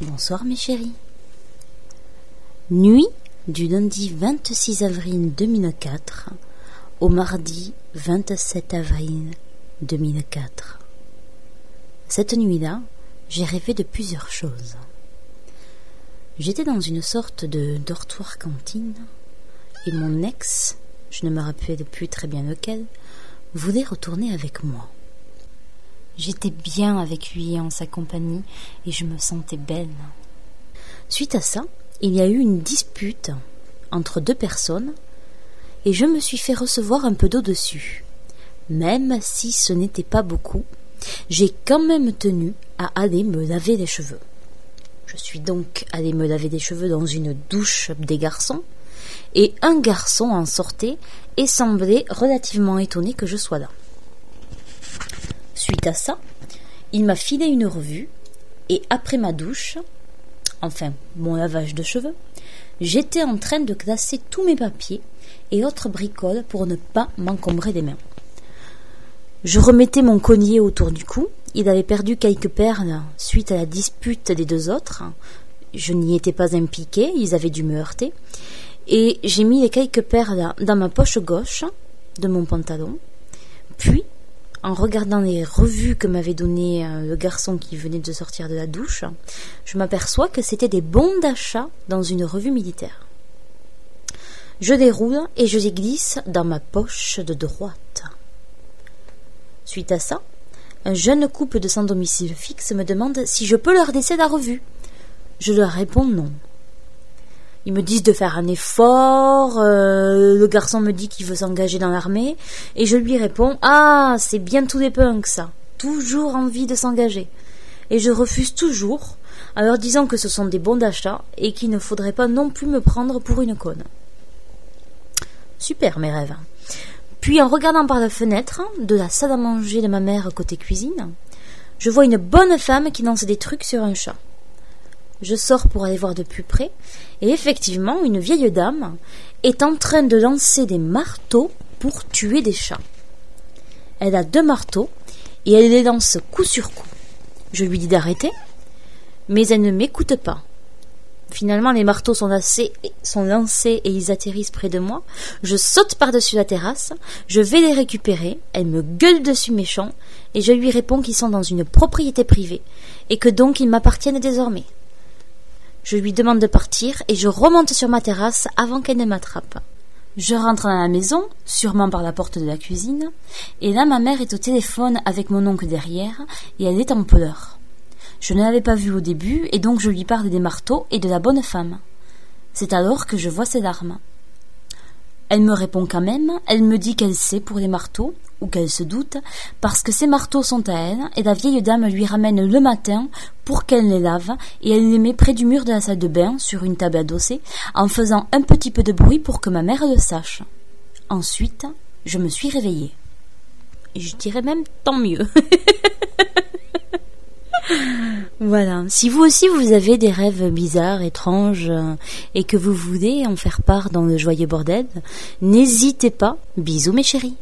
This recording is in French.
Bonsoir mes chéris. Nuit du lundi 26 avril 2004 au mardi 27 avril 2004. Cette nuit-là, j'ai rêvé de plusieurs choses. J'étais dans une sorte de dortoir cantine et mon ex, je ne me rappelais plus très bien lequel, voulait retourner avec moi. J'étais bien avec lui en sa compagnie et je me sentais belle. Suite à ça, il y a eu une dispute entre deux personnes et je me suis fait recevoir un peu d'eau dessus. Même si ce n'était pas beaucoup, j'ai quand même tenu à aller me laver les cheveux. Je suis donc allé me laver les cheveux dans une douche des garçons et un garçon en sortait et semblait relativement étonné que je sois là. Suite à ça, il m'a filé une revue et après ma douche, enfin mon lavage de cheveux, j'étais en train de classer tous mes papiers et autres bricoles pour ne pas m'encombrer des mains. Je remettais mon collier autour du cou. Il avait perdu quelques perles suite à la dispute des deux autres. Je n'y étais pas impliqué, ils avaient dû me heurter. Et j'ai mis les quelques perles dans ma poche gauche de mon pantalon. Puis, en regardant les revues que m'avait donné euh, le garçon qui venait de sortir de la douche, je m'aperçois que c'était des bons d'achat dans une revue militaire. Je déroule et je les glisse dans ma poche de droite. Suite à ça, un jeune couple de sans domicile fixe me demande si je peux leur laisser la revue. Je leur réponds non. Ils me disent de faire un effort, euh, le garçon me dit qu'il veut s'engager dans l'armée, et je lui réponds Ah, c'est bien tout des punks ça, toujours envie de s'engager. Et je refuse toujours, en leur disant que ce sont des bons d'achat et qu'il ne faudrait pas non plus me prendre pour une conne. Super mes rêves. Puis en regardant par la fenêtre de la salle à manger de ma mère côté cuisine, je vois une bonne femme qui lance des trucs sur un chat. Je sors pour aller voir de plus près, et effectivement, une vieille dame est en train de lancer des marteaux pour tuer des chats. Elle a deux marteaux, et elle les lance coup sur coup. Je lui dis d'arrêter, mais elle ne m'écoute pas. Finalement, les marteaux sont, lancés et ils atterrissent près de moi. Je saute par-dessus la terrasse, je vais les récupérer, elle me gueule dessus méchant, et je lui réponds qu'ils sont dans une propriété privée, et que donc ils m'appartiennent désormais. Je lui demande de partir et je remonte sur ma terrasse avant qu'elle ne m'attrape. Je rentre dans la maison, sûrement par la porte de la cuisine, et là ma mère est au téléphone avec mon oncle derrière, et elle est en pleurs. Je ne l'avais pas vue au début, et donc je lui parle des marteaux et de la bonne femme. C'est alors que je vois ses larmes. Elle me répond quand même, elle me dit qu'elle sait pour les marteaux, ou qu'elle se doute, parce que ces marteaux sont à elle, et la vieille dame lui ramène le matin pour qu'elle les lave, et elle les met près du mur de la salle de bain, sur une table adossée, en faisant un petit peu de bruit pour que ma mère le sache. Ensuite, je me suis réveillée. Et je dirais même tant mieux. Voilà. Si vous aussi vous avez des rêves bizarres, étranges, euh, et que vous voulez en faire part dans le joyeux bordel, n'hésitez pas. Bisous mes chéris.